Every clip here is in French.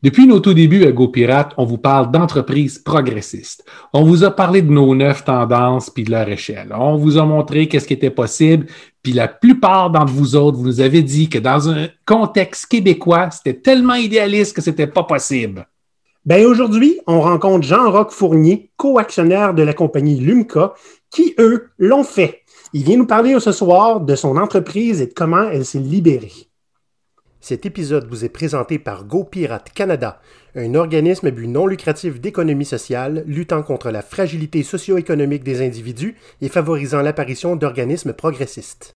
Depuis nos tout débuts à GoPirate, on vous parle d'entreprises progressistes. On vous a parlé de nos neuf tendances puis de leur échelle. On vous a montré qu'est-ce qui était possible, puis la plupart d'entre vous autres, vous nous avez dit que dans un contexte québécois, c'était tellement idéaliste que c'était pas possible. Ben aujourd'hui, on rencontre Jean-Roch Fournier, co-actionnaire de la compagnie Lumca, qui, eux, l'ont fait. Il vient nous parler ce soir de son entreprise et de comment elle s'est libérée. Cet épisode vous est présenté par GoPirate Canada, un organisme à but non lucratif d'économie sociale luttant contre la fragilité socio-économique des individus et favorisant l'apparition d'organismes progressistes.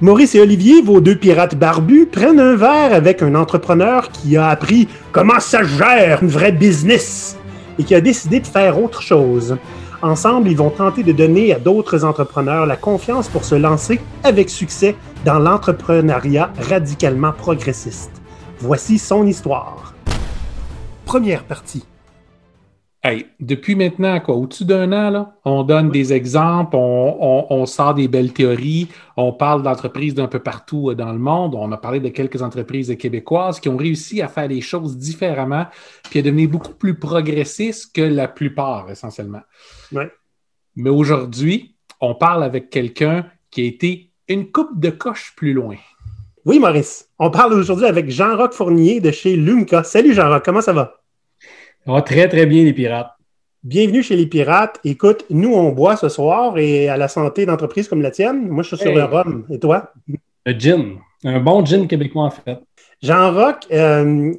Maurice et Olivier, vos deux pirates barbus, prennent un verre avec un entrepreneur qui a appris comment ça gère une vraie business et qui a décidé de faire autre chose. Ensemble, ils vont tenter de donner à d'autres entrepreneurs la confiance pour se lancer avec succès dans l'entrepreneuriat radicalement progressiste. Voici son histoire. Première partie. Hey, depuis maintenant, quoi, au-dessus d'un an, là, on donne des exemples, on, on, sort des belles théories, on parle d'entreprises d'un peu partout euh, dans le monde. On a parlé de quelques entreprises québécoises qui ont réussi à faire les choses différemment, puis à devenir beaucoup plus progressistes que la plupart, essentiellement. Mais aujourd'hui, on parle avec quelqu'un qui a été une coupe de coche plus loin. Oui, Maurice. On parle aujourd'hui avec Jean-Roch Fournier de chez Lumca. Salut Jean-Roch, comment ça va? Va très, très bien, les pirates. Bienvenue chez les pirates. Écoute, nous, on boit ce soir et à la santé d'entreprise comme la tienne. Moi, je suis sur le rhum. Et toi? Le gin. Un bon gin québécois, en fait. Jean-Roch, euh,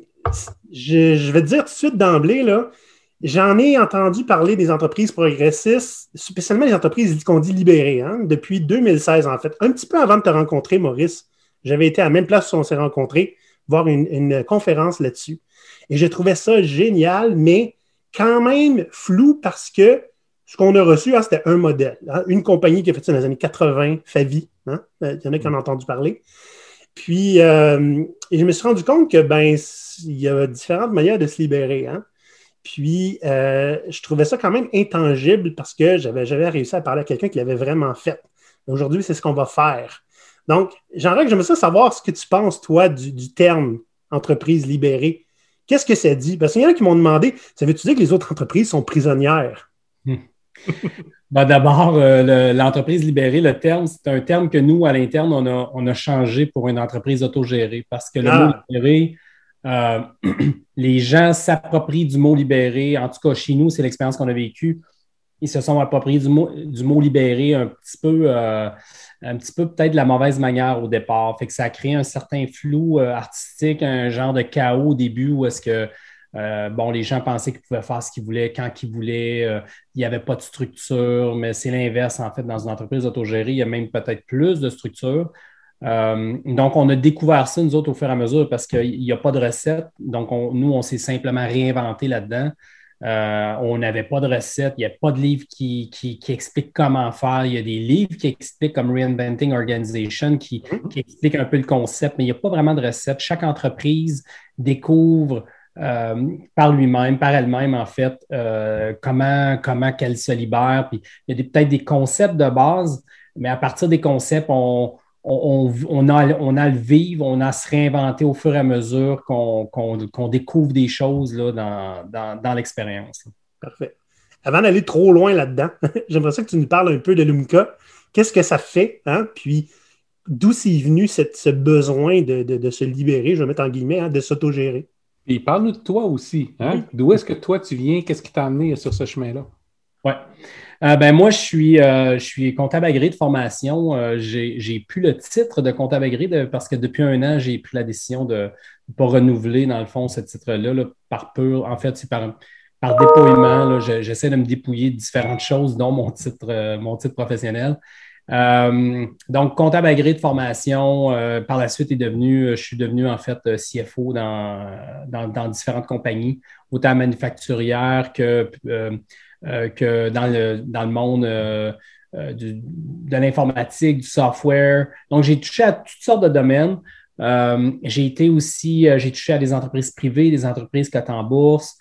je, je, vais te dire tout de suite d'emblée, là, J'en ai entendu parler des entreprises progressistes, spécialement les entreprises qu'on dit libérées, hein, depuis 2016 en fait. Un petit peu avant de te rencontrer, Maurice, j'avais été à la même place où on s'est rencontrés, voir une, conférence là-dessus. Et j'ai trouvé ça génial, mais quand même flou parce que ce qu'on a reçu, hein, c'était un modèle. Hein. une compagnie qui a fait ça dans les années 80, Favi. Euh, il y en a qui en ont entendu parler. Puis, euh, je me suis rendu compte que ben, il y a différentes manières de se libérer. Hein? Puis, euh, je trouvais ça quand même intangible parce que j'avais réussi à parler à quelqu'un qui l'avait vraiment fait. Aujourd'hui, c'est ce qu'on va faire. Donc, que j'aimerais savoir ce que tu penses, toi, du, terme entreprise libérée. Qu'est-ce que ça dit? Parce qu'il y en a qui m'ont demandé, ça veut-tu dire que les autres entreprises sont prisonnières? Hmm. Ben, d'abord, euh, l'entreprise libérée, le terme, c'est un terme que nous, à l'interne, on a, changé pour une entreprise autogérée parce que le ah. mot libéré, euh, les gens s'approprient du mot libéré. En tout cas, chez nous, c'est l'expérience qu'on a vécue. Ils se sont appropriés du mot, du mot libéré un petit peu, euh, un petit peu peut-être de la mauvaise manière au départ. Fait que ça a créé un certain flou euh, artistique, un genre de chaos au début où est-ce que bon, les gens pensaient qu'ils pouvaient faire ce qu'ils voulaient quand ils voulaient. il n'y avait pas de structure, mais c'est l'inverse, en fait, dans une entreprise autogérée, il y a même peut-être plus de structure. Euh, donc, on a découvert ça, nous autres, au fur et à mesure, parce qu'il n'y a pas de recette. Donc, nous, on s'est simplement réinventé là-dedans. Euh, on n'avait pas de recette, il n'y a pas de livre qui, qui, explique comment faire. Il y a des livres qui expliquent comme Reinventing Organization, qui, mhm. qui expliquent un peu le concept, mais il n'y a pas vraiment de recette. Chaque entreprise découvre euh, par lui-même, par elle-même, en fait, comment, comment qu'elle se libère. Puis, il y a peut-être des concepts de base, mais à partir des concepts, on, on, a, on a le vivre, on a se réinventer au fur et à mesure qu'on découvre des choses là, dans, dans, l'expérience. Parfait. Avant d'aller trop loin là-dedans, j'aimerais ça que tu nous parles un peu de Lumka. Qu'est-ce que ça fait? Hein? Puis d'où c'est venu ce besoin de, se libérer, je vais mettre en guillemets, hein, de s'autogérer? Et parle-nous de toi aussi. Hein? D'où est-ce que toi tu viens? Qu'est-ce qui t'a amené sur ce chemin-là? Oui. Euh, ben moi, je suis, euh, je suis comptable agréé de formation. Euh, j'ai plus le titre de comptable agréé parce que depuis un an, j'ai pris la décision de ne pas renouveler, dans le fond, ce titre-là par pur. En fait, c'est par, par dépouillement. J'essaie de me dépouiller de différentes choses, dont mon titre, mon titre professionnel. donc, comptable agréé de formation, par la suite, est devenu, je suis devenu en fait CFO dans, dans, dans différentes compagnies, autant manufacturières que euh, que dans le, dans le monde euh, euh, de l'informatique, du software. Donc, j'ai touché à toutes sortes de domaines. j'ai été aussi, j'ai touché à des entreprises privées, des entreprises cotées en bourse.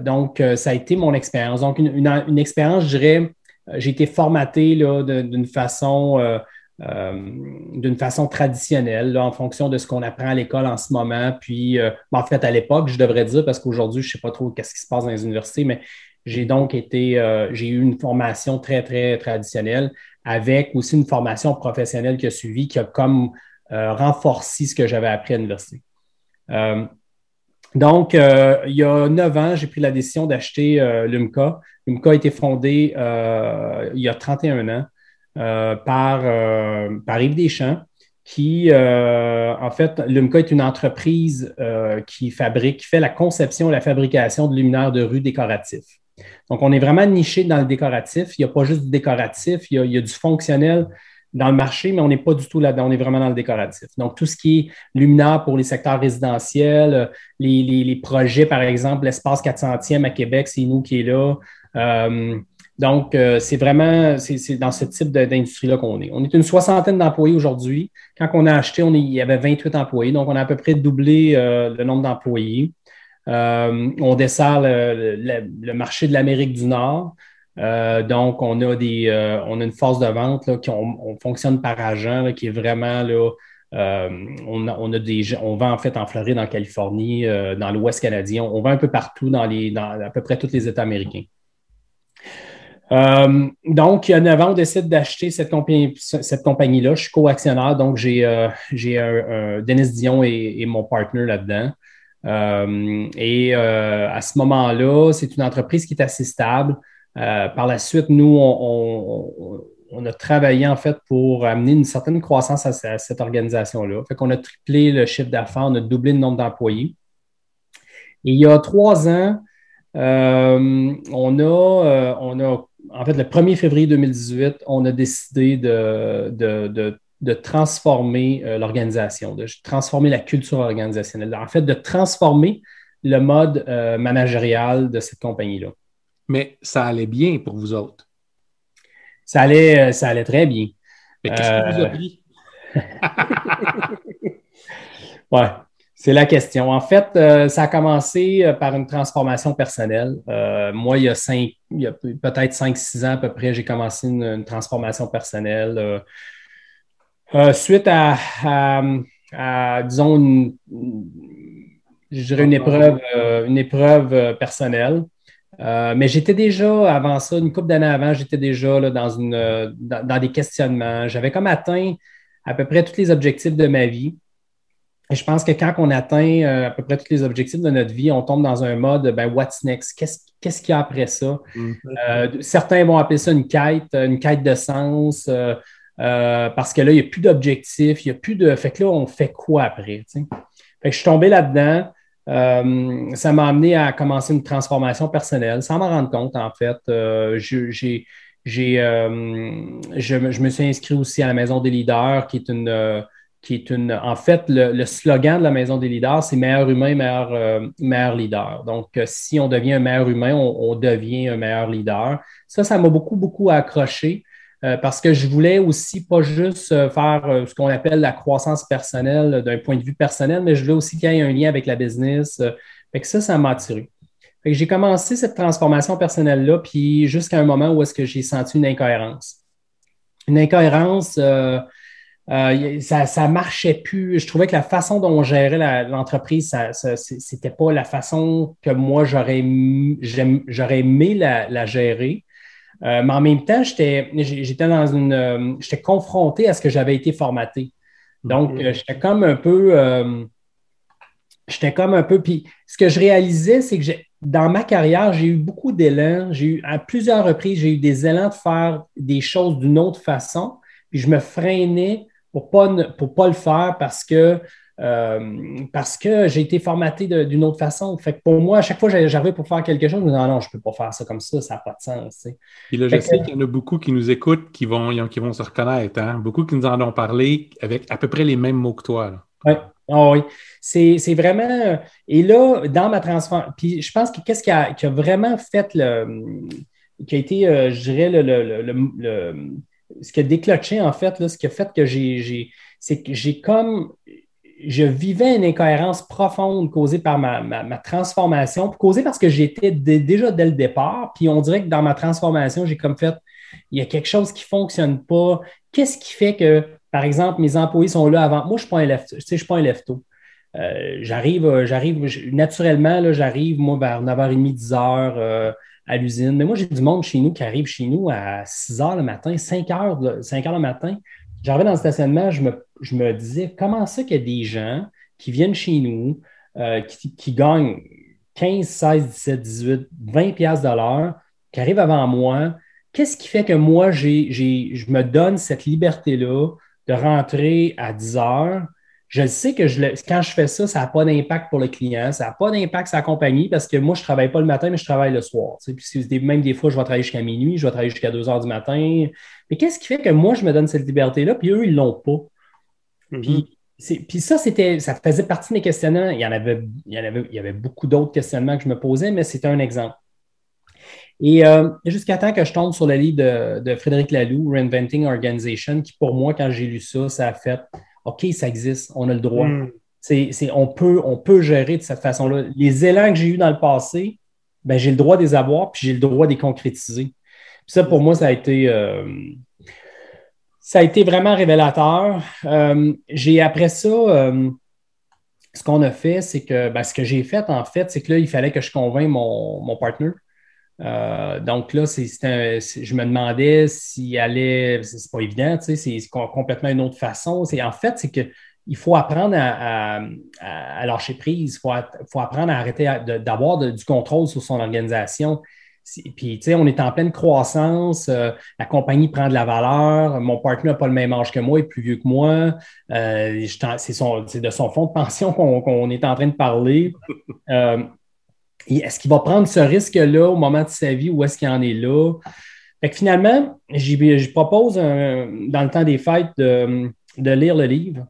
donc, ça a été mon expérience. Donc, une, une, expérience, je dirais, j'ai été formaté d'une façon d'une façon traditionnelle, en fonction de ce qu'on apprend à l'école en ce moment. Puis, ben, en fait, à l'époque, je devrais dire, parce qu'aujourd'hui, je ne sais pas trop qu'est-ce qui se passe dans les universités, mais j'ai donc été, j'ai eu une formation très, très traditionnelle avec aussi une formation professionnelle qui a suivi, qui a comme renforcé ce que j'avais appris à l'université. Donc, euh, il y a neuf ans, j'ai pris la décision d'acheter euh, Lumca. Lumca a été fondé euh, il y a 31 ans par, par Yves Deschamps, qui, en fait, Lumca est une entreprise qui fabrique, qui fait la conception et la fabrication de luminaires de rue décoratifs. Donc, on est vraiment niché dans le décoratif. Il n'y a pas juste du décoratif, il y a du fonctionnel dans le marché, mais on n'est pas du tout là-dedans, on est vraiment dans le décoratif. Donc, tout ce qui est luminaire pour les secteurs résidentiels, euh, les, projets, par exemple, l'espace 400e à Québec, c'est nous qui est là. Euh, donc, euh, c'est vraiment dans ce type d'industrie-là qu'on est. On est une soixantaine d'employés aujourd'hui. Quand on a acheté, il y avait 28 employés, donc on a à peu près doublé le nombre d'employés. On dessert le marché de l'Amérique du Nord. Euh, donc, on a, des, euh, on a une force de vente qui on, fonctionne par agent, qui est vraiment là. Euh, on, on, a des, on vend en fait en Floride, en Californie, dans l'Ouest canadien. On, vend un peu partout dans, à peu près tous les États américains. donc, il y a 9 ans, on décide d'acheter cette, compagnie, cette compagnie-là. Je suis co-actionnaire, donc j'ai Denis Dion et, mon partner là-dedans. Et à ce moment-là, c'est une entreprise qui est assez stable. Euh, par la suite, nous, on, a travaillé en fait pour amener une certaine croissance à, cette organisation-là. Fait qu'on a triplé le chiffre d'affaires, on a doublé le nombre d'employés. Et il y a trois ans, euh, on, a, euh, on a, en fait, le 1er février 2018, on a décidé de, transformer l'organisation, de transformer la culture organisationnelle, en fait, de transformer le mode managérial de cette compagnie-là mais ça allait bien pour vous autres? Ça allait, euh, ça allait très bien. Mais qu'est-ce que vous a pris? ouais, c'est la question. En fait, euh, ça a commencé euh, par une transformation personnelle. moi, il y a, cinq, il y a peut-être 5-6 ans à peu près, j'ai commencé une, transformation personnelle. Suite à, disons, une, je dirais une épreuve, une épreuve personnelle. Euh, mais j'étais déjà, avant ça, une couple d'années avant, j'étais déjà là, dans, une, euh, dans, des questionnements. J'avais comme atteint à peu près tous les objectifs de ma vie. Et je pense que quand on atteint euh, à peu près tous les objectifs de notre vie, on tombe dans un mode, ben, what's next? Qu'est-ce qu'il y a après ça? Mm-hmm. certains vont appeler ça une quête, une quête de sens, parce que là, il n'y a plus d'objectifs, il n'y a plus de. Fait que là, on fait quoi après? Fait que je suis tombé là-dedans. Euh, ça m'a amené à commencer une transformation personnelle sans m'en rendre compte, en fait. Euh, j'ai, euh, je, me suis inscrit aussi à la Maison des leaders, qui est une. qui est une en fait, le, slogan de la Maison des leaders, c'est meilleur humain, meilleur, meilleur leader. Donc, si on devient un meilleur humain, on devient un meilleur leader. Ça, ça m'a beaucoup, beaucoup accroché. Euh, parce que je voulais aussi pas juste euh, faire euh, ce qu'on appelle la croissance personnelle d'un point de vue personnel, mais je voulais aussi qu'il y ait un lien avec la business. Fait que ça, ça m'a attiré. j'ai commencé cette transformation personnelle-là, puis jusqu'à un moment où est-ce que j'ai senti une incohérence. Une incohérence, ça, ça marchait plus. Je trouvais que la façon dont on gérait l'entreprise, ça, c'était pas la façon que moi j'aurais aimé la gérer. Euh, mais en même temps, j'étais dans une. Euh, j'étais confronté à ce que j'avais été formaté. Donc, euh, j'étais comme un peu. j'étais comme un peu. Puis, ce que je réalisais, c'est que dans ma carrière, j'ai eu beaucoup d'élan. J'ai eu, à plusieurs reprises, j'ai eu des élans de faire des choses d'une autre façon. Puis, je me freinais pour ne pas, pour pas le faire parce que euh, parce que j'ai été formaté d'une autre façon. Fait que pour moi, à chaque fois que j'arrivais pour faire quelque chose, je me disais, non, non, je ne peux pas faire ça comme ça, ça n'a pas de sens. Et là, je sais qu'il y en a beaucoup qui nous écoutent, qui vont, qui vont se reconnaître. Hein? Beaucoup qui nous en ont parlé avec à peu près les mêmes mots que toi. Ah oui, c'est vraiment. Et là, dans ma transformation, puis je pense que qu'est-ce qui a, vraiment fait le. qui a été, euh, je dirais, le, ce qui a déclenché, en fait, là, ce qui a fait que j'ai. C'est que j'ai comme je vivais une incohérence profonde causée par ma, transformation, causée parce que j'étais déjà dès le départ. Puis on dirait que dans ma transformation, j'ai comme fait, il y a quelque chose qui ne fonctionne pas. Qu'est-ce qui fait que, par exemple, mes employés sont là avant. Moi, je ne suis pas un lefto. un lefto. Euh, j'arrive, j'arrive, naturellement, j'arrive, moi, vers 9h30, 10h à l'usine. Mais moi, j'ai du monde chez nous qui arrive chez nous à 6 h le matin, 5 h, 5 h le matin. J'arrivais dans le stationnement, je me, disais, comment ça qu'il y a des gens qui viennent chez nous, euh, qui, gagnent 15, 16, 17, 18, 20 piastres de l'heure, qui arrivent avant moi. Qu'est-ce qui fait que moi, je me donne cette liberté-là de rentrer à 10 heures, je sais que je quand je fais ça, ça n'a pas d'impact pour le client, ça n'a pas d'impact sur la compagnie parce que moi, je ne travaille pas le matin, mais je travaille le soir. Puis même des fois, je vais travailler jusqu'à minuit, je vais travailler jusqu'à 2 heures du matin. Mais qu'est-ce qui fait que moi, je me donne cette liberté-là, puis eux, ils ne l'ont pas? Mm-hmm. Puis, ça, c'était, ça faisait partie de mes questionnements. Il y en avait, il y, avait, il y avait beaucoup d'autres questionnements que je me posais, mais c'était un exemple. Et euh, jusqu'à temps que je tombe sur le livre de, de Frédéric Laloux, Reinventing Organization, qui pour moi, quand j'ai lu ça, ça a fait OK, ça existe, on a le droit. Hmm. on, peut, on peut gérer de cette façon-là. Les élans que j'ai eus dans le passé, ben, j'ai le droit de les avoir, puis j'ai le droit de les concrétiser. ça, pour moi, ça a été, euh, ça a été vraiment révélateur. Euh, j'ai après ça, euh, ce qu'on a fait, c'est que ben, ce que j'ai fait, en fait, c'est que là, il fallait que je convainc mon, mon partner. Euh, donc là, je me demandais s'il allait, c'est pas évident, c'est complètement une autre façon. En fait, c'est qu'il faut apprendre à, lâcher prise, il faut, apprendre à arrêter d'avoir du contrôle sur son organisation. Puis, tu sais, on est en pleine croissance, euh, la compagnie prend de la valeur, mon partenaire n'a pas le même âge que moi, il est plus vieux que moi, euh, c'est de son fonds de pension qu'on est en train de parler. Est-ce qu'il va prendre ce risque-là au moment de sa vie ou est-ce qu'il en est là? Fait que finalement, je propose dans le temps des fêtes de, lire le livre.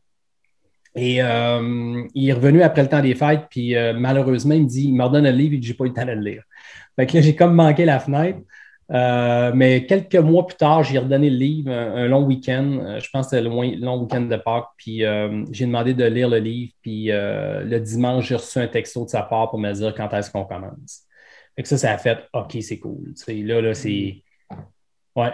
Et euh, il est revenu après le temps des fêtes, puis euh, malheureusement, il me dit, il me redonne le livre et je n'ai pas eu le temps de le lire. Fait que là, j'ai comme manqué la fenêtre. Euh, mais quelques mois plus tard, j'ai redonné le livre, un, long week-end. Euh, je pense que c'était le long week-end de Pâques. Puis euh, j'ai demandé de lire le livre. Puis le dimanche, j'ai reçu un texto de sa part pour me dire quand est-ce qu'on commence. Fait que ça, ça a fait OK, c'est cool. là, là, c'est. Ouais.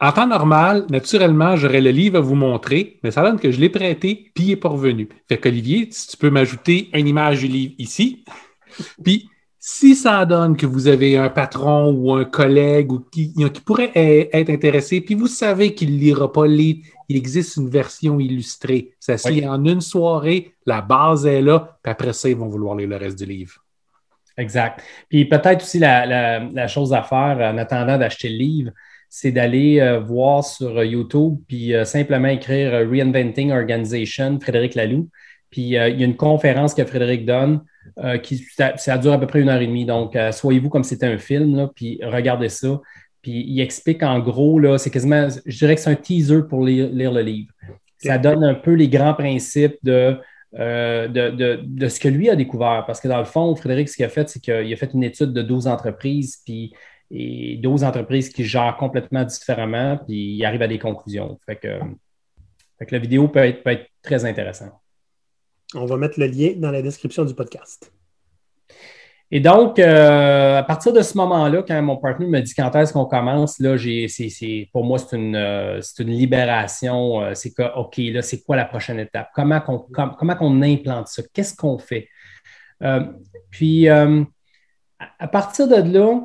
En temps normal, naturellement, j'aurais le livre à vous montrer, mais ça donne que je l'ai prêté, puis il n'est pas revenu. Fait qu'Olivier, si tu peux m'ajouter une image du livre ici, puis si ça donne que vous avez un patron ou un collègue ou qui, qui pourrait être intéressé, puis vous savez qu'il ne lira pas le livre, il existe une version illustrée. Ça se lit en une soirée, la base est là, puis après ça, ils vont vouloir lire le reste du livre. Exact. Puis peut-être aussi la, chose à faire en attendant d'acheter le livre, c'est d'aller euh, voir sur YouTube, puis euh, simplement écrire euh, Reinventing Organization, Frédéric Laloux. Puis il y a une conférence que Frédéric donne euh, qui, ça, dure à peu près une heure et demie. Donc, euh, soyez-vous comme c'était un film, là, puis regardez ça. Puis il explique en gros, là, c'est quasiment, je dirais que c'est un teaser pour lire, le livre. Ça donne un peu les grands principes euh, de, de, ce que lui a découvert. Parce que dans le fond, Frédéric, ce qu'il a fait, c'est qu'il a fait une étude de 12 entreprises, puis et 12 entreprises qui gèrent complètement différemment, puis il arrive à des conclusions. Fait que, fait que la vidéo peut être, peut être très intéressante. On va mettre le lien dans la description du podcast. Et donc, euh, à partir de ce moment-là, quand mon partenaire me dit quand est-ce qu'on commence, là, pour moi, c'est une, euh, libération. Euh, c'est que, OK, là, c'est quoi la prochaine étape? Comment qu'on comment qu'on implante ça? Qu'est-ce qu'on fait? puis, à partir de là,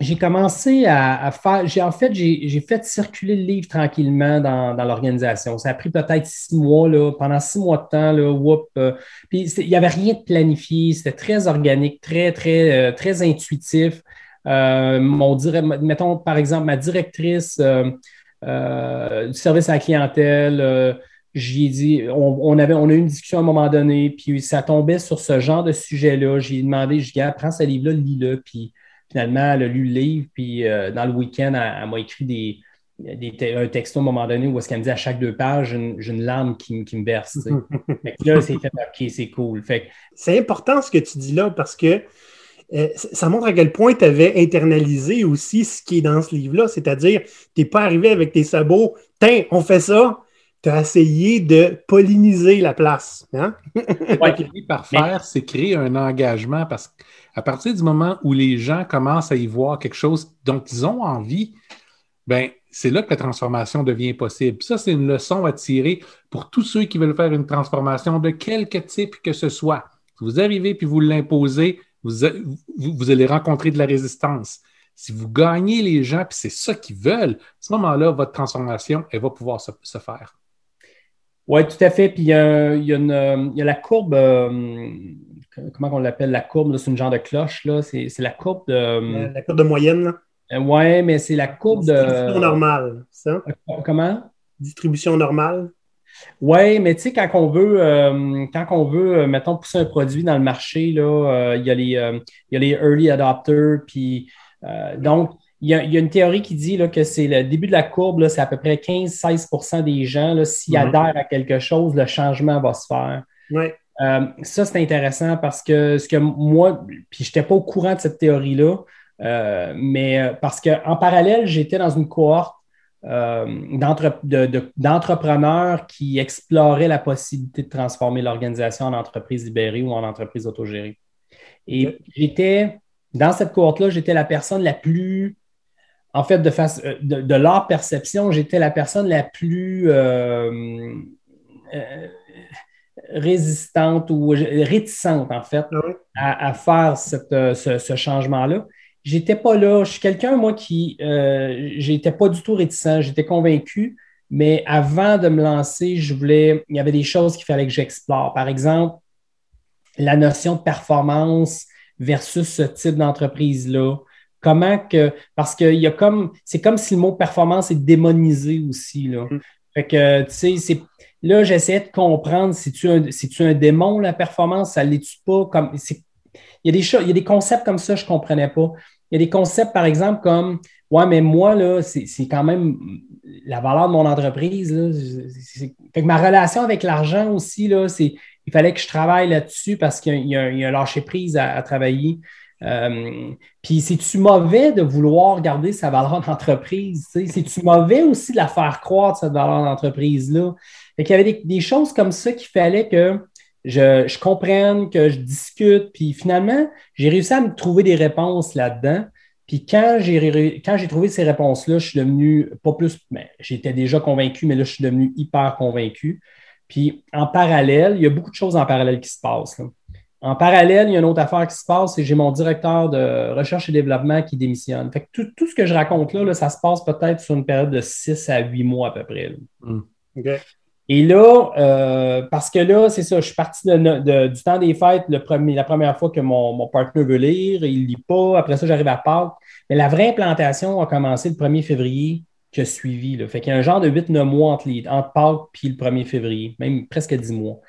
j'ai commencé à, faire, j'ai en fait, j'ai fait circuler le livre tranquillement dans, l'organisation. Ça a pris peut-être six mois, là, pendant six mois de temps, là, whoop, euh, puis il n'y avait rien de planifié, c'était très organique, très, très, euh, très intuitif. Euh, mon mettons, par exemple, ma directrice du service à la clientèle, j'ai dit, on, avait, on a eu une discussion à un moment donné, puis ça tombait sur ce genre de sujet-là. J'ai demandé, je dis, prends ce livre-là, lis-le, puis finalement, elle a lu le livre, puis euh, dans le week-end, elle, m'a écrit des, un texto à un moment donné où est-ce qu'elle me dit à chaque deux pages, j'ai une, larme qui, me verse. là, c'est fait, OK, c'est cool. C'est important ce que tu dis là parce que euh, ça montre à quel point tu avais internalisé aussi ce qui est dans ce livre-là, c'est-à-dire, tu n'es pas arrivé avec tes sabots, tiens, on fait ça, tu as essayé de polliniser la place. Hein? par faire, c'est créer un engagement parce que à partir du moment où les gens commencent à y voir quelque chose dont ils ont envie, ben c'est là que la transformation devient possible. Ça, c'est une leçon à tirer pour tous ceux qui veulent faire une transformation de quelque type que ce soit. Si vous arrivez puis vous l'imposez, vous, allez rencontrer de la résistance. Si vous gagnez les gens, puis c'est ça qu'ils veulent, à ce moment-là, votre transformation, elle va pouvoir se, faire. Oui, tout à fait. Puis il y a, la courbe, euh, comment on l'appelle la courbe? C'est une genre de cloche. C'est la courbe de. La, courbe de moyenne. Euh, oui, mais c'est la courbe de. Distribution normale, ça? Comment? Distribution normale. Oui, mais tu sais, quand on veut, euh, quand on veut, euh, mettons, pousser un produit dans le marché, là, il, y a les, y a les early adopters, puis donc, il y, a, il y, a, une théorie qui dit là, que c'est le début de la courbe, c'est à peu près 15-16% des gens, s'ils mm-hmm. adhèrent à quelque chose, le changement va se faire. Ouais. Ça, c'est intéressant parce que ce que moi, puis je n'étais pas au courant de cette théorie-là, euh, mais euh, parce qu'en parallèle, j'étais dans une cohorte euh, d'entrepreneurs qui exploraient la possibilité de transformer l'organisation en entreprise libérée ou en entreprise autogérée. Et j'étais, dans cette cohorte-là, j'étais la personne la plus, en fait, de, face, de, leur perception, j'étais la personne la plus résistante ou réticente, en fait, ah à, faire ce changement-là j'étais pas là. Je suis quelqu'un, moi, qui euh, j'étais pas du tout réticent, j'étais convaincu, mais avant de me lancer, je voulais, il y avait des choses qu'il fallait que j'explore. Par exemple, la notion de performance versus ce type d'entreprise-là. Comment que, parce que y a comme, c'est comme si le mot performance est démonisé aussi, là. Mm. Fait que, tu sais, c'est, là, j'essayais de comprendre si tu un, tu un démon, la performance, ça l'est-tu pas? Comme, il y, a des il y a des concepts comme ça, je ne comprenais pas. Il y a des concepts, par exemple, comme Ouais, mais moi, là, c'est quand même la valeur de mon entreprise. Là, ma relation avec l'argent aussi, là, il fallait que je travaille là-dessus parce qu'il y, a un lâcher prise à, travailler. Euh, puis c'est-tu mauvais de vouloir garder sa valeur d'entreprise? C'est-tu mauvais aussi de la faire croître, cette valeur d'entreprise-là? Il y avait des, des, choses comme ça qu'il fallait que je, je comprenne, que je discute. Puis finalement, j'ai réussi à me trouver des réponses là-dedans. Puis quand j'ai, quand j'ai trouvé ces réponses-là, je suis devenu pas plus, ben, j'étais déjà convaincu, mais là, je suis devenu hyper convaincu. Puis en parallèle, il y a beaucoup de choses en parallèle qui se passent. En parallèle, il y a une autre affaire qui se passe, c'est que j'ai mon directeur de recherche et développement qui démissionne. Fait que tout, tout ce que je raconte là, ça se passe peut-être sur une période de 6 à 8 mois à peu près. Et là, euh, parce que là, c'est ça, je suis parti du temps des fêtes le premier, la première fois que mon, mon partenaire veut lire, il ne lit pas. Après ça, j'arrive à Pâques. Mais la vraie implantation a commencé le 1er février que suivi. Fait qu'il y a un genre de 8-9 mois entre, entre Pâques et le 1er février, même presque 10 mois.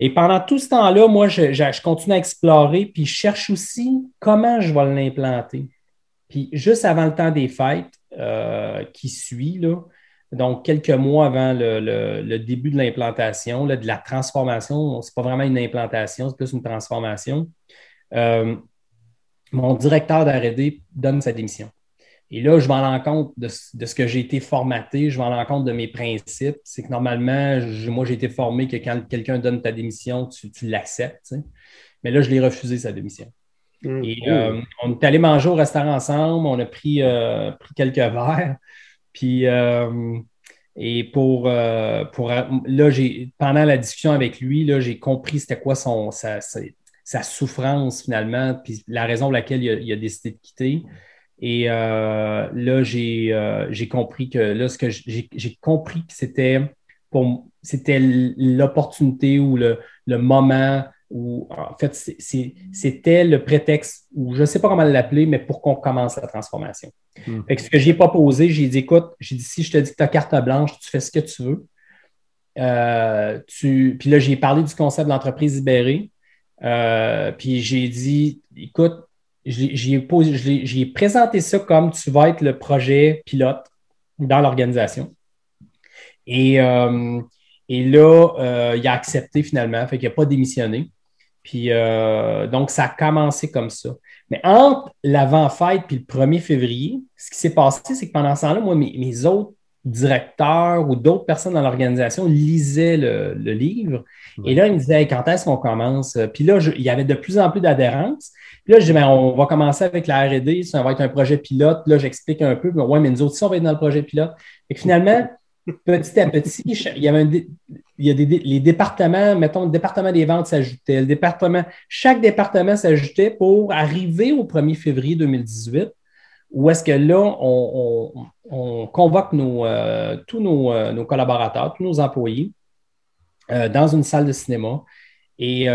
Et pendant tout ce temps-là, moi, je, je, continue à explorer, puis je cherche aussi comment je vais l'implanter. Puis juste avant le temps des fêtes euh, qui suit, là, donc, quelques mois avant le, début de l'implantation, de la transformation, ce n'est pas vraiment une implantation, c'est plus une transformation. Euh, mon directeur d'R&D donne sa démission. Et là, je vais en l'encontre de, ce que j'ai été formaté, je vais en l'encontre de mes principes. C'est que normalement, moi, j'ai été formé que quand quelqu'un donne ta démission, tu, l'acceptes. Mais là, je l'ai refusé, sa démission. Mmh. Et euh, on est allé manger au restaurant ensemble, on a pris, euh, pris quelques verres. Puis, euh, et pour, euh, pour là, j'ai, pendant la discussion avec lui, j'ai compris c'était quoi son, sa, sa, souffrance finalement, puis la raison pour laquelle il a, décidé de quitter. Et euh, là, j'ai, j'ai compris que là, ce que j'ai, compris que c'était pour c'était l'opportunité ou le, le moment ou en fait, c'était le prétexte, ou je ne sais pas comment l'appeler, mais pour qu'on commence la transformation. Hmm. ce que je n'ai pas posé, j'ai dit, écoute, j'ai dit, si je te dis que tu as carte blanche, tu fais ce que tu veux. Euh, tu... Puis là, j'ai parlé du concept de l'entreprise libérée. Euh, puis j'ai dit, écoute, j'ai présenté ça comme tu vas être le projet pilote dans l'organisation. Et, euh, et là, il a accepté finalement, fait qu'il n'a pas démissionné. Puis euh, donc, ça a commencé comme ça. Mais entre l'avant-fête puis le 1er février, ce qui s'est passé, c'est que pendant ce temps-là, moi, mes, autres directeurs ou d'autres personnes dans l'organisation lisaient le, livre. Et là, ils me disaient quand est-ce qu'on commence? Puis là, il y avait de plus en plus d'adhérence. Puis là, je dis ben, on va commencer avec la RD, ça va être un projet pilote. Là, j'explique un peu. Mais ouais, mais nous autres, si on va être dans le projet pilote. Et finalement, petit à petit, il y avait a des, les départements, mettons, le département des ventes s'ajoutait, le département, chaque département s'ajoutait pour arriver au 1er février 2018, où est-ce que là, on, convoque euh, tous euh, nos, collaborateurs, tous nos employés euh, dans une salle de cinéma. Et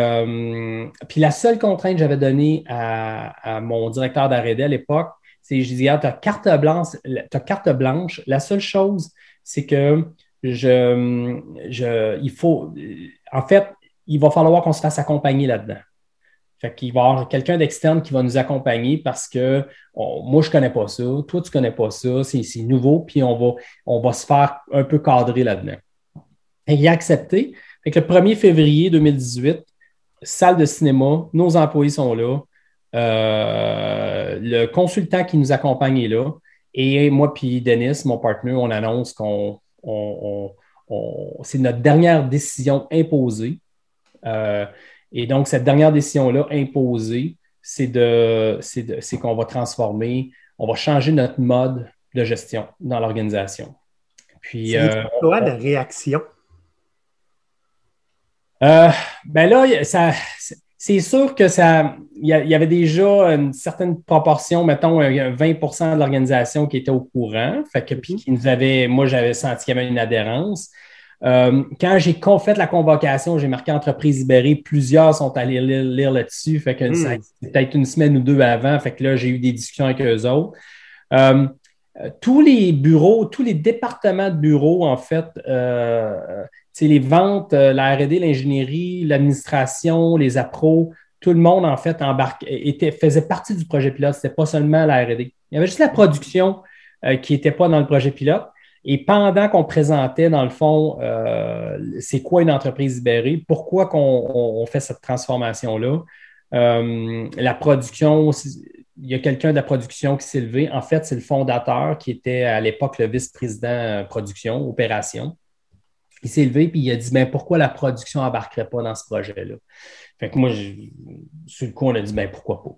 puis la seule contrainte que j'avais donnée à, mon directeur d'arrêt à l'époque, c'est je disais, ah, tu as carte blanche. La seule chose, c'est que je, je, il faut, en fait, il va falloir qu'on se fasse accompagner là-dedans. Fait qu'il va y avoir quelqu'un d'externe qui va nous accompagner parce que moi, je ne connais pas ça, toi, tu ne connais pas ça, c'est nouveau, puis on va, on va se faire un peu cadrer là-dedans. Et il a accepté. Fait que le 1er février 2018, salle de cinéma, nos employés sont là, euh, le consultant qui nous accompagne est là, et moi puis Denis, mon partenaire, on annonce qu'on c'est notre dernière décision imposée. Euh, et donc, cette dernière décision-là imposée, c'est de, c'est qu'on va transformer, on va changer notre mode de gestion dans l'organisation. Puis, c'est quoi euh, la réaction? Euh, ben là, ça, c'est sûr que ça, il y, avait déjà une certaine proportion, mettons, 20% de l'organisation qui était au courant, fait que, puis qui nous avait, moi, j'avais senti qu'il y avait une adhérence. Euh, quand j'ai fait la convocation, j'ai marqué entreprise libérée, plusieurs sont allés lire, là-dessus, fait que hmm. peut-être une semaine ou deux avant, fait que là, j'ai eu des discussions avec eux autres. Euh, tous les bureaux, tous les départements de bureaux, en fait, euh, les ventes, euh, la RD, l'ingénierie, l'administration, les appros, tout le monde, en fait, était, faisait partie du projet pilote. Ce n'était pas seulement la RD. Il y avait juste la production euh, qui n'était pas dans le projet pilote. Et pendant qu'on présentait, dans le fond, euh, c'est quoi une entreprise libérée, pourquoi qu'on fait cette transformation-là, la production, il y a quelqu'un de la production qui s'est levé. En fait, c'est le fondateur qui était à l'époque le vice-président production, opération il s'est levé et il a dit ben, pourquoi la production n'embarquerait pas dans ce projet-là? Fait que moi, sur le coup, on a dit ben, pourquoi pas?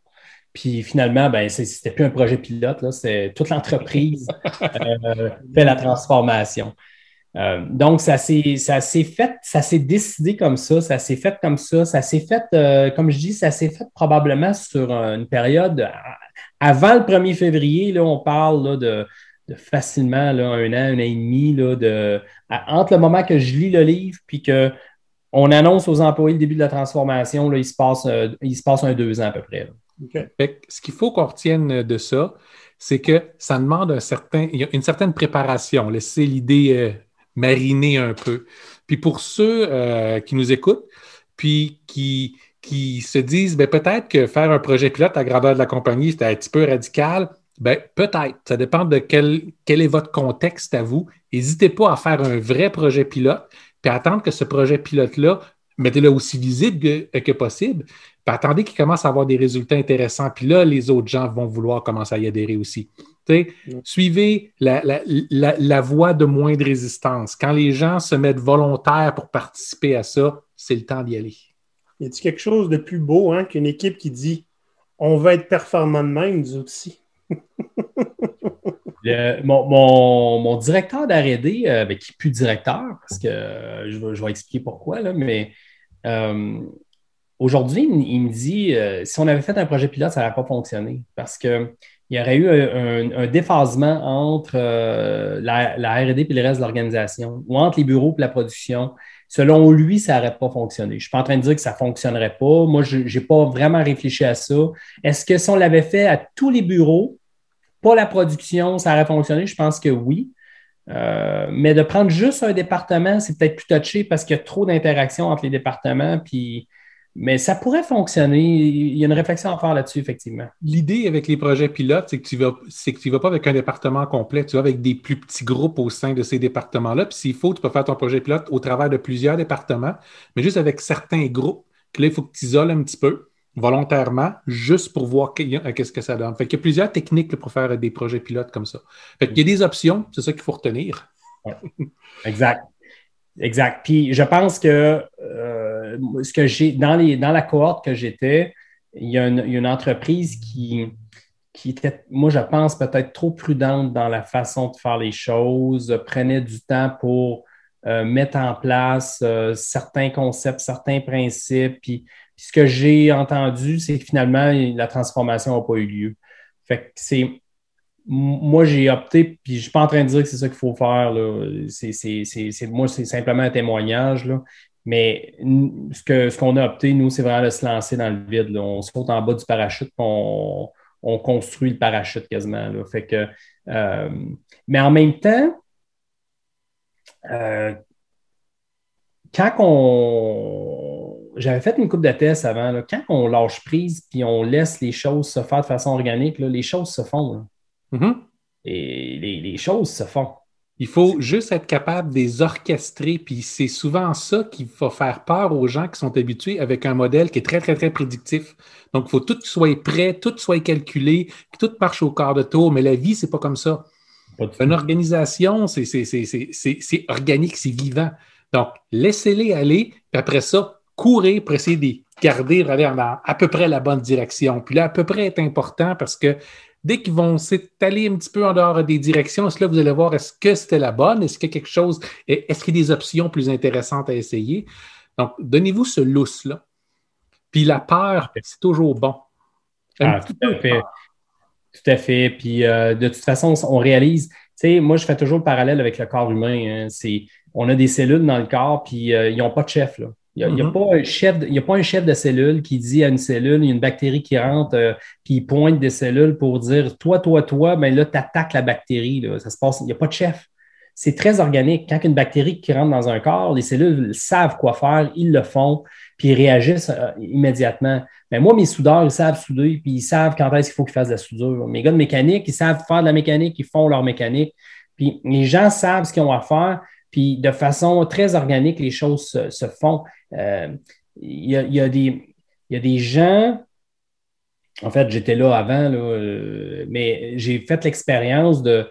Puis finalement, ben, c'était plus un projet pilote, c'est toute l'entreprise euh, fait la transformation. Euh, donc, ça s'est fait, ça s'est décidé comme ça, ça s'est fait comme ça, ça s'est fait, euh, comme je dis, ça s'est fait probablement sur une période avant le 1er février, là, on parle de facilement là, un an, un an et demi, là, de, entre le moment que je lis le livre puis qu'on annonce aux employés le début de la transformation, là, il, se passe, euh, il se passe un deux ans à peu près. ce qu'il faut qu'on retienne de ça, c'est que ça demande un certain, une certaine préparation, laisser l'idée euh, mariner un peu. Puis pour ceux euh, qui nous écoutent, puis qui, qui se disent ben, peut-être que faire un projet pilote à grandeur de la compagnie, c'était un petit peu radical. Ben, peut-être. Ça dépend de quel, quel est votre contexte à vous. N'hésitez pas à faire un vrai projet pilote, puis attendre que ce projet pilote-là, mettez-le aussi visible que, possible, puis attendez qu'il commence à avoir des résultats intéressants. Puis là, les autres gens vont vouloir commencer à y adhérer aussi. Suivez la, la, voie de moindre résistance. Quand les gens se mettent volontaires pour participer à ça, c'est le temps d'y aller. Y a-t-il quelque chose de plus beau hein, qu'une équipe qui dit on va être performant de même, nous aussi? Mon, directeur d'R&D, euh, ben, qui plus directeur, parce que euh, je, vais, expliquer pourquoi, mais euh, aujourd'hui, il, me dit si on avait fait un projet pilote, ça n'aurait pas fonctionné parce qu'il y aurait eu un, déphasement entre la, la RD et le reste de l'organisation, ou entre les bureaux et la production. Selon lui, ça n'aurait pas fonctionné. Je ne suis pas en train de dire que ça ne fonctionnerait pas. Moi, je n'ai pas vraiment réfléchi à ça. Est-ce que si on l'avait fait à tous les bureaux, pas la production, ça aurait fonctionné? Je pense que oui. Euh, mais de prendre juste un département, c'est peut-être plus touché parce qu'il y a trop d'interactions entre les départements. Mais ça pourrait fonctionner. Il y a une réflexion à faire là-dessus, effectivement. L'idée avec les projets pilotes, c'est que tu tu vas pas avec un département complet, tu vas avec des plus petits groupes au sein de ces départements-là. Puis s'il faut, tu peux faire ton projet pilote au travers de plusieurs départements, mais juste avec certains groupes. Que là, il faut que tu isoles un petit peu volontairement, juste pour voir euh, qu'est-ce que ça donne. Fait qu'il y a plusieurs techniques pour faire des projets pilotes comme ça. Fait qu'il y a des options, c'est ça qu'il faut retenir. Exact. Exact. Puis je pense que euh, ce que j'ai dans, les, dans la cohorte que j'étais, il y, a une, entreprise qui, qui était, moi, je pense, peut-être trop prudente dans la façon de faire les choses, prenait du temps pour euh, mettre en place certains concepts, certains principes. Puis, ce que j'ai entendu, c'est que finalement, la transformation n'a pas eu lieu. Fait que c'est. Moi, j'ai opté, puis je ne suis pas en train de dire que c'est ça qu'il faut faire. C'est, moi, c'est simplement un témoignage. Là. Mais ce, que, ce qu'on a opté, nous, c'est vraiment de se lancer dans le vide. On saute en bas du parachute, on, on construit le parachute quasiment. Fait que, euh, mais en même temps, euh, quand on. J'avais fait une coupe de tests avant. quand on lâche prise puis on laisse les choses se faire de façon organique, les choses se font. Mm-hmm. Et les, choses se font. Il faut juste être capable de les orchestrer, puis c'est souvent ça qui va faire peur aux gens qui sont habitués avec un modèle qui est très, très, très prédictif. Donc, il faut tout soit prêt, tout soit calculé, que tout marche au quart de tour, mais la vie, c'est pas comme ça. Une organisation, c'est organique, c'est vivant. Donc, laissez-les aller, puis après ça, courez pour essayer de garder dans à peu près la bonne direction. Puis là, à peu près est important parce que dès qu'ils vont s'étaler un petit peu en dehors des directions, là, vous allez voir, est-ce que c'était la bonne? Est-ce qu'il y a quelque chose, est-ce qu'il y a des options plus intéressantes à essayer? Donc, donnez-vous ce lousse-là. Puis la peur, c'est toujours bon. Ah, tout à fait. Tout à fait. Puis euh, de toute façon, on réalise, tu sais, moi, je fais toujours le parallèle avec le corps humain. Hein. C'est, on a des cellules dans le corps, puis euh, ils n'ont pas de chef. Là. Il n'y a, pas un chef, il a pas un chef de cellule qui dit à une cellule, il y a une bactérie qui rentre, euh, puis il pointe des cellules pour dire toi, toi, toi, ben là, tu attaques la bactérie. Là. Ça se passe, il n'y a pas de chef. C'est très organique. Quand une bactérie qui rentre dans un corps, les cellules savent quoi faire, ils le font, puis ils réagissent euh, immédiatement. Mais moi, mes soudeurs, ils savent souder, puis ils savent quand est-ce qu'il faut qu'ils fassent de la soudure. Mes gars de mécanique, ils savent faire de la mécanique, ils font leur mécanique. Puis les gens savent ce qu'ils ont à faire, puis de façon très organique, les choses se, font. Euh, il y, a, des, gens, en fait, j'étais là avant, euh, mais j'ai fait l'expérience de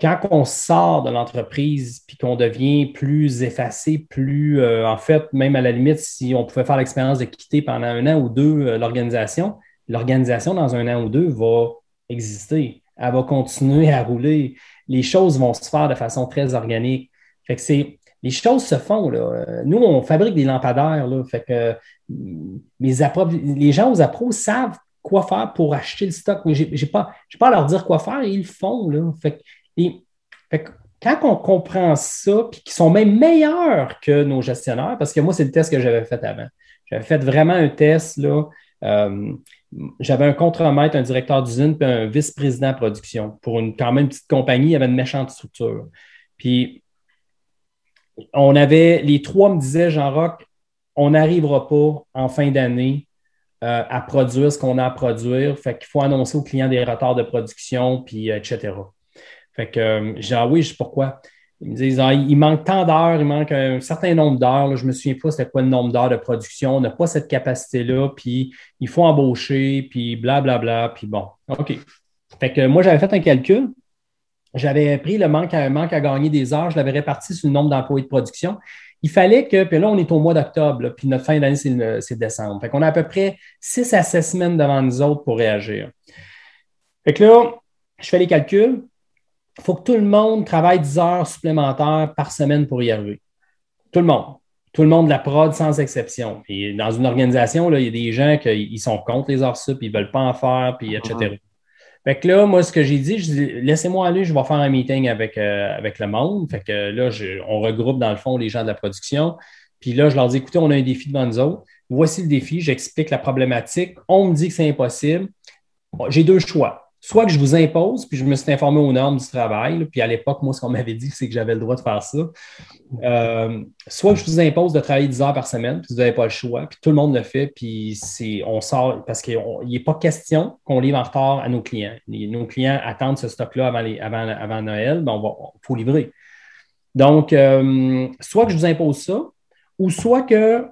quand on sort de l'entreprise puis qu'on devient plus effacé, plus, euh, en fait, même à la limite, si on pouvait faire l'expérience de quitter pendant un an ou deux l'organisation, l'organisation dans un an ou deux va exister. Elle va continuer à rouler. Les choses vont se faire de façon très organique. Fait que c'est. Les choses se font. Là. Nous, on fabrique des lampadaires. Là, fait que les gens aux appros savent quoi faire pour acheter le stock. Mais je n'ai pas, pas à leur dire quoi faire ils le font. Là. Fait, que, quand on comprend ça, puis qu'ils sont même meilleurs que nos gestionnaires, parce que moi, c'est le test que j'avais fait avant. J'avais fait vraiment un test. Là, euh, j'avais un contremaître, un directeur d'usine, puis un vice-président de production. Pour une quand même petite compagnie, il y avait une méchante structure. Puis on avait, les trois me disaient, Jean-Roch, on n'arrivera pas en fin d'année euh, à produire ce qu'on a à produire. Fait qu'il faut annoncer aux clients des retards de production, puis euh, etc. Fait que euh, ah oui, je pourquoi. Ils me disent, ah, il manque tant d'heures, il manque un certain nombre d'heures. Je me souviens pas c'était quoi le nombre d'heures de production. On n'a pas cette capacité-là, puis il faut embaucher, puis blablabla, bla, bla, puis bon, OK. Fait que moi, j'avais fait un calcul j'avais pris le manque à, gagner des heures, je l'avais réparti sur le nombre d'employés de production. Il fallait que, puis là, on est au mois d'octobre, puis notre fin d'année, c'est décembre. Fait qu'on a à peu près six à sept semaines devant nous autres pour réagir. Fait que là, je fais les calculs. Il faut que tout le monde travaille 10 heures supplémentaires par semaine pour y arriver. Tout le monde. Tout le monde de la prod sans exception. Puis dans une organisation, là, il y a des gens qui sont contre les heures sup, ils ne veulent pas en faire, puis etc. Fait que là, moi, ce que j'ai dit, je dis, laissez-moi aller, je vais faire un meeting avec, euh, avec le monde. Fait que là, on regroupe dans le fond les gens de la production. Puis là, je leur dis, écoutez, on a un défi devant nous autres. Voici le défi, j'explique la problématique. On me dit que c'est impossible. j'ai deux choix soit que je vous impose, puis je me suis informé aux normes du travail, puis à l'époque, moi, ce qu'on m'avait dit, c'est que j'avais le droit de faire ça. Euh, soit que je vous impose de travailler 10 heures par semaine, puis vous n'avez pas le choix, puis tout le monde le fait, puis on sort, parce qu'il n'est pas question qu'on livre en retard à nos clients. nos clients attendent ce stock-là avant, avant, Noël, ben il faut livrer. Donc, euh, soit que je vous impose ça, ou soit que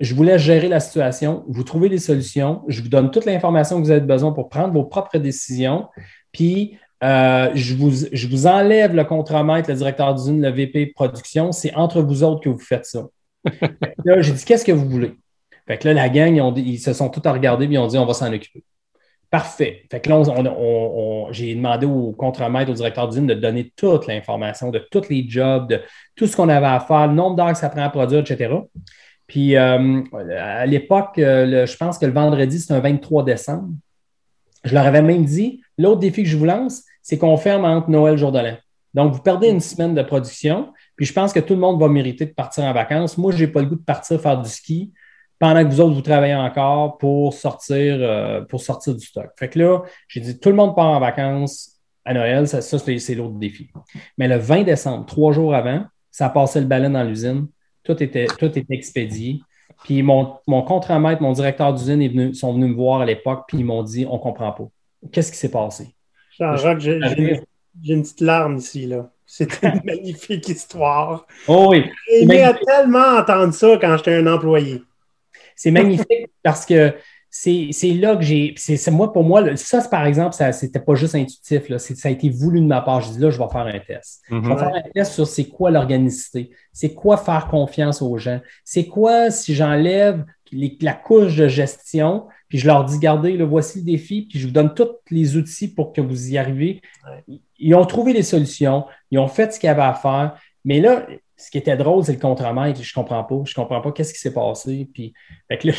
je vous laisse gérer la situation, vous trouvez des solutions, je vous donne toute l'information que vous avez besoin pour prendre vos propres décisions, puis euh, je, vous, je vous enlève le contre-maître, le directeur d'usine, le VP production. C'est entre vous autres que vous faites ça. là, j'ai dit, qu'est-ce que vous voulez? Fait que là, la gang, ils, se sont tous à regarder et ils ont dit, on va s'en occuper. Parfait. Fait que là, j'ai demandé au contre-maître, au directeur d'usine de donner toute l'information de tous les jobs, de tout ce qu'on avait à faire, le nombre d'heures que ça prend à produire, etc. Puis euh, à l'époque, euh, je pense que le vendredi, c'est un 23 décembre. Je leur avais même dit, l'autre défi que je vous lance, c'est qu'on ferme entre Noël et Jour de l'An. Donc, vous perdez une semaine de production, puis je pense que tout le monde va mériter de partir en vacances. Moi, je n'ai pas le goût de partir faire du ski pendant que vous autres, vous travaillez encore pour sortir, euh, pour sortir du stock. Fait que là, j'ai dit, tout le monde part en vacances à Noël, ça, c'est l'autre défi. Mais le 20 décembre, trois jours avant, ça passait le balai dans l'usine. Tout était, tout était expédié. Puis mon, mon contre-maître, mon directeur d'usine est venu, sont venus me voir à l'époque, puis ils m'ont dit on ne comprend pas. Qu'est-ce qui s'est passé? Jean-Jacques, j'ai une petite larme ici, là. C'est une magnifique histoire. Oh oui. J'ai tellement entendu ça quand j'étais un employé. C'est magnifique parce que c'est là que j'ai. C'est moi, pour moi, ça, par exemple, ça c'était pas juste intuitif. Là, ça a été voulu de ma part. Je dis là, je vais faire un test. Je vais mm-hmm. faire un test sur c'est quoi l'organicité, c'est quoi faire confiance aux gens, c'est quoi si j'enlève la couche de gestion, puis je leur dis, regardez, le voici le défi, puis je vous donne tous les outils pour que vous y arriviez. Ils ont trouvé les solutions, ils ont fait ce qu'il y avait à faire. Mais là, ce qui était drôle, c'est le contre-maître. Je comprends pas. Je comprends pas qu'est-ce qui s'est passé. Puis, fait là,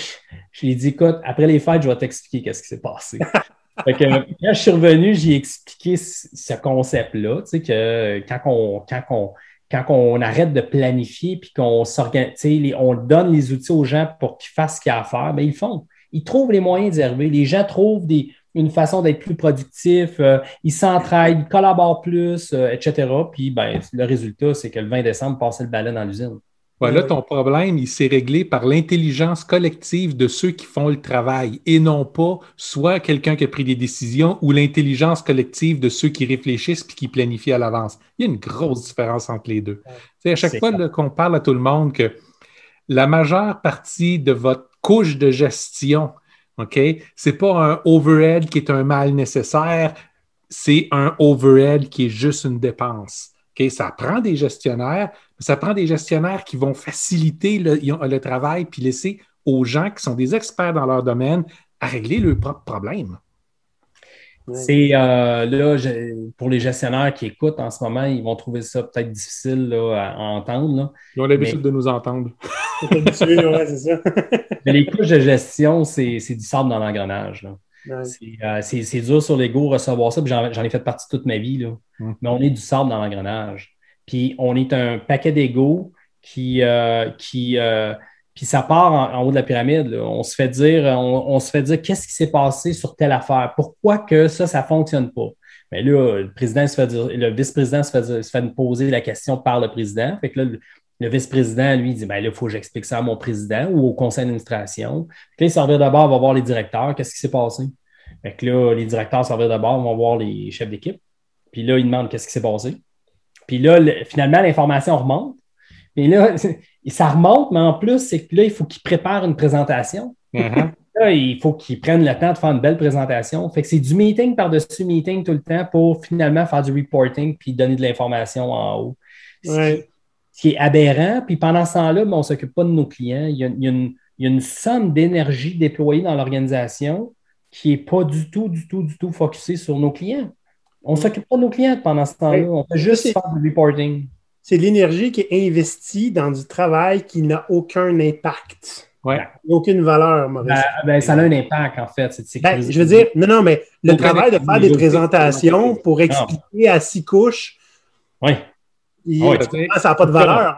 je, lui ai dit, écoute, après les fêtes, je vais t'expliquer qu'est-ce qui s'est passé. fait que, quand je suis revenu, j'ai expliqué ce concept-là, tu sais, que quand on, quand on, quand on arrête de planifier puis qu'on s'organise, on donne les outils aux gens pour qu'ils fassent ce qu'il y a à faire, bien, ils font. Ils trouvent les moyens d'y arriver. Les gens trouvent des, une façon d'être plus productif, euh, ils s'entraident, ils collaborent plus, euh, etc. Puis ben, le résultat, c'est que le 20 décembre, passer le balai dans l'usine. Voilà, ton problème, il s'est réglé par l'intelligence collective de ceux qui font le travail et non pas soit quelqu'un qui a pris des décisions ou l'intelligence collective de ceux qui réfléchissent puis qui planifient à l'avance. Il y a une grosse différence entre les deux. C'est à chaque fois qu'on parle à tout le monde que la majeure partie de votre couche de gestion OK? Ce n'est pas un overhead qui est un mal nécessaire, c'est un overhead qui est juste une dépense. OK? Ça prend des gestionnaires, mais ça prend des gestionnaires qui vont faciliter le, le travail puis laisser aux gens qui sont des experts dans leur domaine à régler leurs propres problèmes. C'est euh, là, pour les gestionnaires qui écoutent en ce moment, ils vont trouver ça peut-être difficile à, entendre. Ils ont l'habitude de nous entendre. c'est ça. mais les couches de gestion, c'est du sable dans l'engrenage. Euh, c'est dur sur l'ego recevoir ça, j'en ai fait partie toute ma vie. Là. Hum. Mais on est du sable dans l'engrenage. Puis on est un paquet d'ego qui, euh, qui puis ça part en, haut de la pyramide. On se fait dire, on, se fait dire qu'est-ce qui s'est passé sur telle affaire, pourquoi que ça, ça ne fonctionne pas? Mais là, le président se fait dire, le vice-président se fait, se fait poser la question par le président. Fait que là, le, vice-président, lui, dit ben là, il faut que j'explique ça à mon président ou au conseil d'administration. Puis là, il d'abord, va voir les directeurs, qu'est-ce qui s'est passé. Fait que là, les directeurs s'en d'abord, vont voir les chefs d'équipe. Puis là, ils demandent qu'est-ce qui s'est passé. Puis là, finalement, l'information remonte. Et là, ça remonte, mais en plus, c'est que là, il faut qu'il prépare une présentation. Uh-huh. Là, il faut qu'il prenne le temps de faire une belle présentation. Fait que c'est du meeting par-dessus meeting tout le temps pour finalement faire du reporting puis donner de l'information en haut. Ce, qui, est aberrant. Puis pendant ce temps-là, ben, on ne s'occupe pas de nos clients. Il y a, une, somme d'énergie déployée dans l'organisation qui n'est pas du tout, du tout, du tout focusée sur nos clients. On ne s'occupe pas de nos clients pendant ce temps-là. On fait juste faire du reporting c'est l'énergie qui est investie dans du travail qui n'a aucun impact. Ouais. Aucune valeur, Maurice. Ben, ben, ça a un impact, en fait. Ben, je veux dire, non, non, mais le travail de faire des présentations pour expliquer à six couches, oui. ça n'a pas de valeur.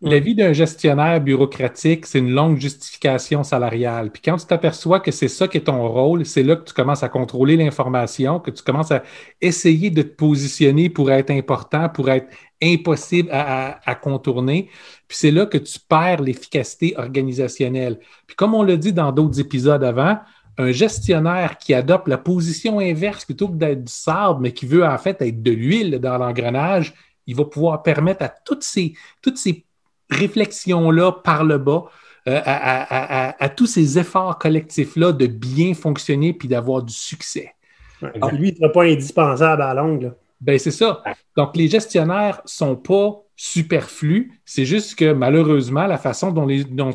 La vie d'un gestionnaire bureaucratique, c'est une longue justification salariale. Puis quand tu t'aperçois que c'est ça qui est ton rôle, c'est là que tu commences à contrôler l'information, que tu commences à essayer de te positionner pour être important, pour être impossible à, contourner. Puis c'est là que tu perds l'efficacité organisationnelle. Puis comme on l'a dit dans d'autres épisodes avant, un gestionnaire qui adopte la position inverse plutôt que d'être du sable, mais qui veut en fait être de l'huile dans l'engrenage, il va pouvoir permettre à toutes ces, toutes ces réflexion-là par le bas, euh, à, tous ces efforts collectifs-là de bien fonctionner puis d'avoir du succès. lui, il ne sera pas indispensable à longue. Ben, c'est ça. Donc, les gestionnaires ne sont pas superflus. C'est juste que malheureusement, la façon dont,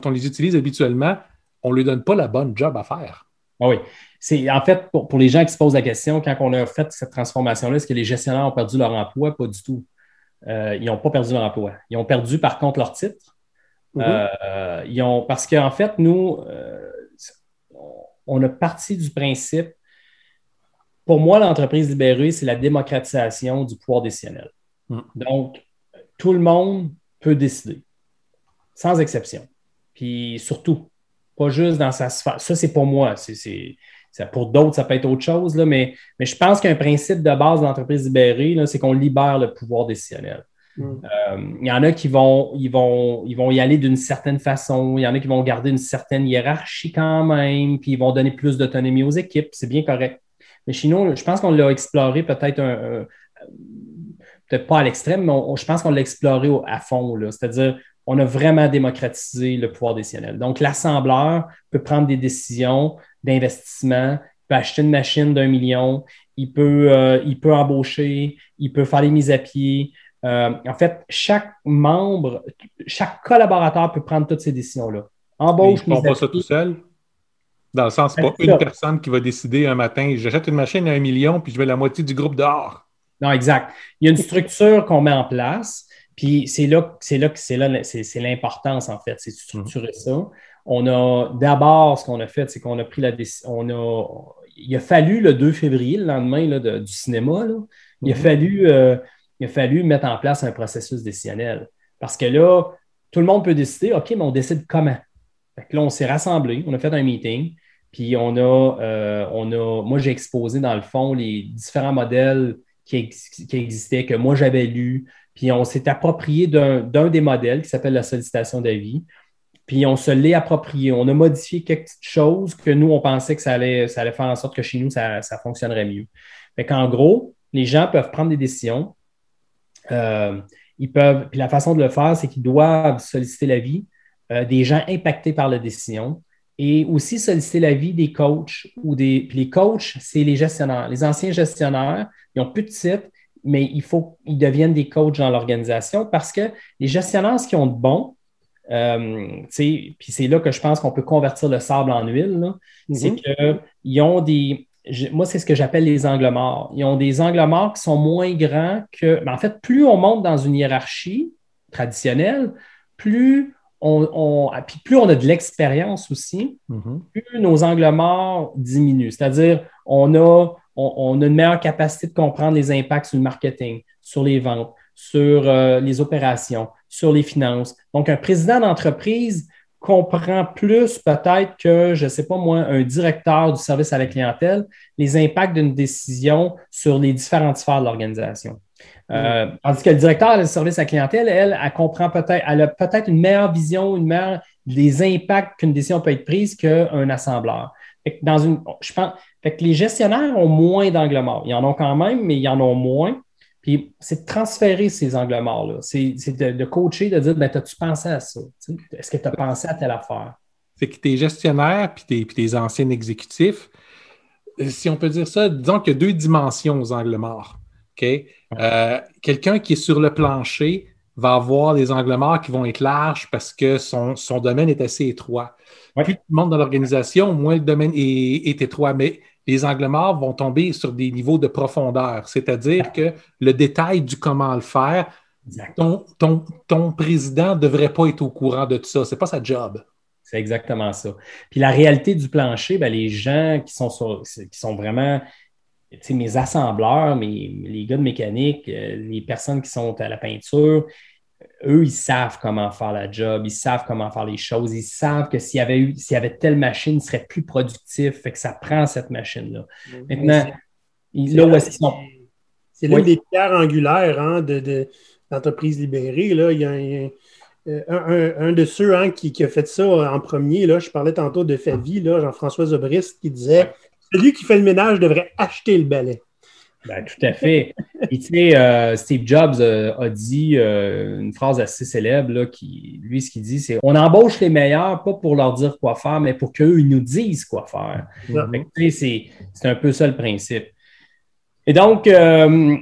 on les utilise habituellement, on ne lui donne pas la bonne job à faire. Ah oui. C'est, en fait, pour, les gens qui se posent la question, quand on a fait cette transformation-là, est-ce que les gestionnaires ont perdu leur emploi? Pas du tout. Euh, ils n'ont pas perdu leur emploi. Ils ont perdu, par contre, leur titre. Mm-hmm. Euh, ils ont, parce qu'en fait, nous, euh, on a parti du principe pour moi, l'entreprise libérée, c'est la démocratisation du pouvoir décisionnel. Hmm. Donc, tout le monde peut décider, sans exception. Puis surtout, pas juste dans sa sphère. Ça, c'est pour moi. C'est, pour d'autres, ça peut être autre chose, là, mais, mais je pense qu'un principe de base de l'entreprise libérée, c'est qu'on libère le pouvoir décisionnel. Hmm. Euh, il y en a qui vont, ils vont, ils vont y aller d'une certaine façon. Il y en a qui vont garder une certaine hiérarchie quand même, puis ils vont donner plus d'autonomie aux équipes. C'est bien correct. Mais chez nous, je pense qu'on l'a exploré peut-être un, peut-être pas à l'extrême, mais je pense qu'on l'a exploré à fond. C'est-à-dire, on a vraiment démocratisé le pouvoir décisionnel. Donc, l'assembleur peut prendre des décisions d'investissement, il peut acheter une machine d'un million, il peut, euh, il peut embaucher, il peut faire les mises à pied. Euh, en fait, chaque membre, chaque collaborateur peut prendre toutes ces décisions-là. Embauche, ils ne font pas ça tout seul? Dans le sens, c'est pas une personne qui va décider un matin, j'achète une machine à un million, puis je mets la moitié du groupe dehors. Non, exact. Il y a une structure qu'on met en place, puis c'est là, c'est là que c'est là, c'est, l'importance, en fait, c'est de structurer mm. ça. On a d'abord, ce qu'on a fait, c'est qu'on a pris la décision. A, il a fallu le 2 février, le lendemain du cinéma, il, a mm-hmm. fallu, euh, il a fallu mettre en place un processus décisionnel. Parce que là, tout le monde peut décider, OK, mais on décide comment? Fait que là, on s'est rassemblés, on a fait un meeting, puis on a, euh, on a moi, j'ai exposé dans le fond les différents modèles qui, qui existaient, que moi j'avais lus. Puis on s'est approprié d'un des modèles qui s'appelle la sollicitation d'avis. Puis on se l'est approprié. On a modifié quelques petites choses que nous, on pensait que ça allait, ça allait faire en sorte que chez nous, ça, fonctionnerait mieux. Fait qu'en gros, les gens peuvent prendre des décisions. Euh, ils peuvent, puis la façon de le faire, c'est qu'ils doivent solliciter l'avis euh, des gens impactés par la décision et aussi solliciter l'avis des coachs ou des. Puis les coachs, c'est les gestionnaires. Les anciens gestionnaires, ils ont plus de titre, mais il faut qu'ils deviennent des coachs dans l'organisation parce que les gestionnaires, ce qu'ils ont de bon, puis c'est là que je pense qu'on peut convertir le sable en huile, mm-hmm. c'est qu'ils ont des. moi, c'est ce que j'appelle les angles morts. Ils ont des angles morts qui sont moins grands que. Mais en fait, plus on monte dans une hiérarchie traditionnelle, plus on, puis plus on a de l'expérience aussi, mm-hmm. plus nos angles morts diminuent. C'est-à-dire, on a, on, a une meilleure capacité de comprendre les impacts sur le marketing, sur les ventes, sur euh, les opérations, sur les finances. Donc, un président d'entreprise comprend plus peut-être que, je ne sais pas moi, un directeur du service à la clientèle, les impacts d'une décision sur les différentes sphères de l'organisation. Euh, tandis que le directeur de service à clientèle, elle, elle comprend peut-être, elle a peut-être une meilleure vision, une meilleure des impacts qu'une décision peut être prise qu'un assembleur. dans une, je pense, que les gestionnaires ont moins d'angles morts. Ils en ont quand même, mais ils en ont moins. Puis c'est de transférer ces angles morts-là. C'est de, coacher, de dire, ben, as-tu pensé à ça? Est-ce que tu as pensé à telle affaire? C'est que tes gestionnaires puis tes, anciens exécutifs, euh, si on peut dire ça, disons qu'il y a deux dimensions aux angles morts. Euh, quelqu'un qui est sur le plancher va avoir des angles morts qui vont être larges parce que son, domaine est assez étroit. Plus tout le monde dans l'organisation, moins le domaine est, étroit. Mais les angles morts vont tomber sur des niveaux de profondeur. C'est-à-dire que le détail du comment le faire, ton, ton, président ne devrait pas être au courant de tout ça. Ce n'est pas sa job. C'est exactement ça. Puis la réalité du plancher, ben, les gens qui sont, qui sont vraiment mes assembleurs, mes, les gars de mécanique, euh, les personnes qui sont à la peinture, eux, ils savent comment faire la job, ils savent comment faire les choses, ils savent que s'il y avait eu, s'il y avait telle machine, ils seraient plus productifs, fait que ça prend cette machine-là. Maintenant, là C'est l'une des pierres angulaires hein, de, l'entreprise libérée. Là. Il y a un, de ceux hein, qui, a fait ça en premier, là, je parlais tantôt de Favi, Jean-François Zobrist, qui disait celui qui fait le ménage devrait acheter le balai. Ben, tout à fait. tu sais, euh, Steve Jobs euh, a dit euh, une phrase assez célèbre, là, qui, lui, ce qu'il dit, c'est on embauche les meilleurs, pas pour leur dire quoi faire, mais pour qu'eux, ils nous disent quoi faire. C'est un peu ça le principe. Et donc,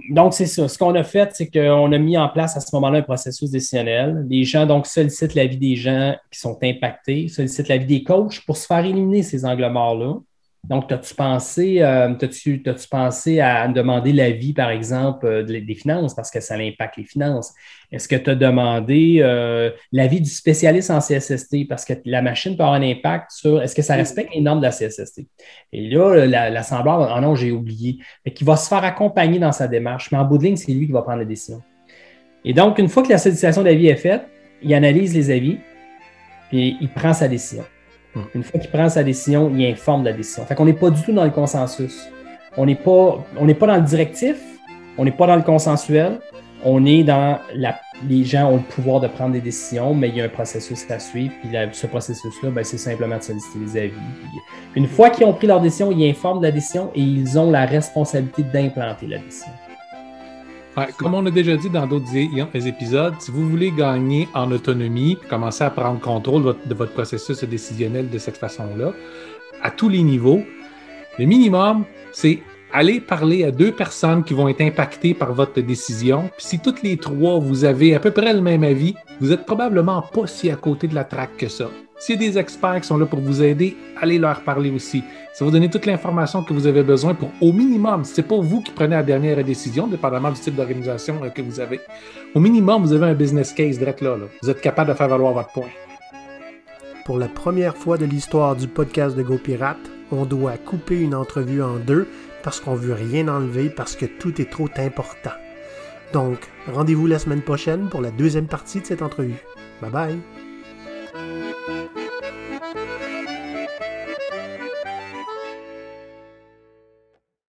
donc c'est ça. Ce qu'on a fait, c'est qu'on a mis en place à ce moment-là un processus décisionnel. Les gens donc sollicitent la vie des gens qui sont impactés, sollicitent la vie des coachs pour se faire éliminer ces angles morts-là. Donc, as-tu pensé, euh, as-tu, as-tu pensé à demander l'avis, par exemple, euh, des finances, parce que ça impacte les finances? Est-ce que tu as demandé euh, l'avis du spécialiste en CSST, parce que la machine peut avoir un impact sur est-ce que ça respecte les normes de la CSST? Et là, l'assembleur, ah non, j'ai oublié. Mais qui va se faire accompagner dans sa démarche, mais en bout de ligne, c'est lui qui va prendre la décision. Et donc, une fois que la sollicitation d'avis est faite, il analyse les avis et il prend sa décision. Hmm. Une fois qu'il prend sa décision, il informe la décision. Fait qu'on n'est pas du tout dans le consensus. On n'est pas, pas dans le directif, on n'est pas dans le consensuel, on est dans. Les gens ont le pouvoir de prendre des décisions, mais il y a un processus à suivre. Puis ce processus-là, ben, c'est simplement de solliciter les avis. une fois qu'ils ont pris leur décision, ils informent la décision et ils ont la responsabilité d'implanter la décision comme on a déjà dit dans d'autres épisodes, si vous voulez gagner en autonomie, commencer à prendre contrôle de votre processus décisionnel de cette façon-là, à tous les niveaux, le minimum, c'est aller parler à deux personnes qui vont être impactées par votre décision. Puis si toutes les trois, vous avez à peu près le même avis, vous êtes probablement pas si à côté de la traque que ça. S'il y a des experts qui sont là pour vous aider, allez leur parler aussi. Ça va vous donner toute l'information que vous avez besoin pour, au minimum, c'est pas vous qui prenez la dernière décision, dépendamment du type d'organisation euh, que vous avez. Au minimum, vous avez un business case direct là, là. Vous êtes capable de faire valoir votre point. Pour la première fois de l'histoire du podcast de GoPirate, on doit couper une entrevue en deux parce qu'on veut rien enlever parce que tout est trop important. Donc, rendez-vous la semaine prochaine pour la deuxième partie de cette entrevue. Bye bye!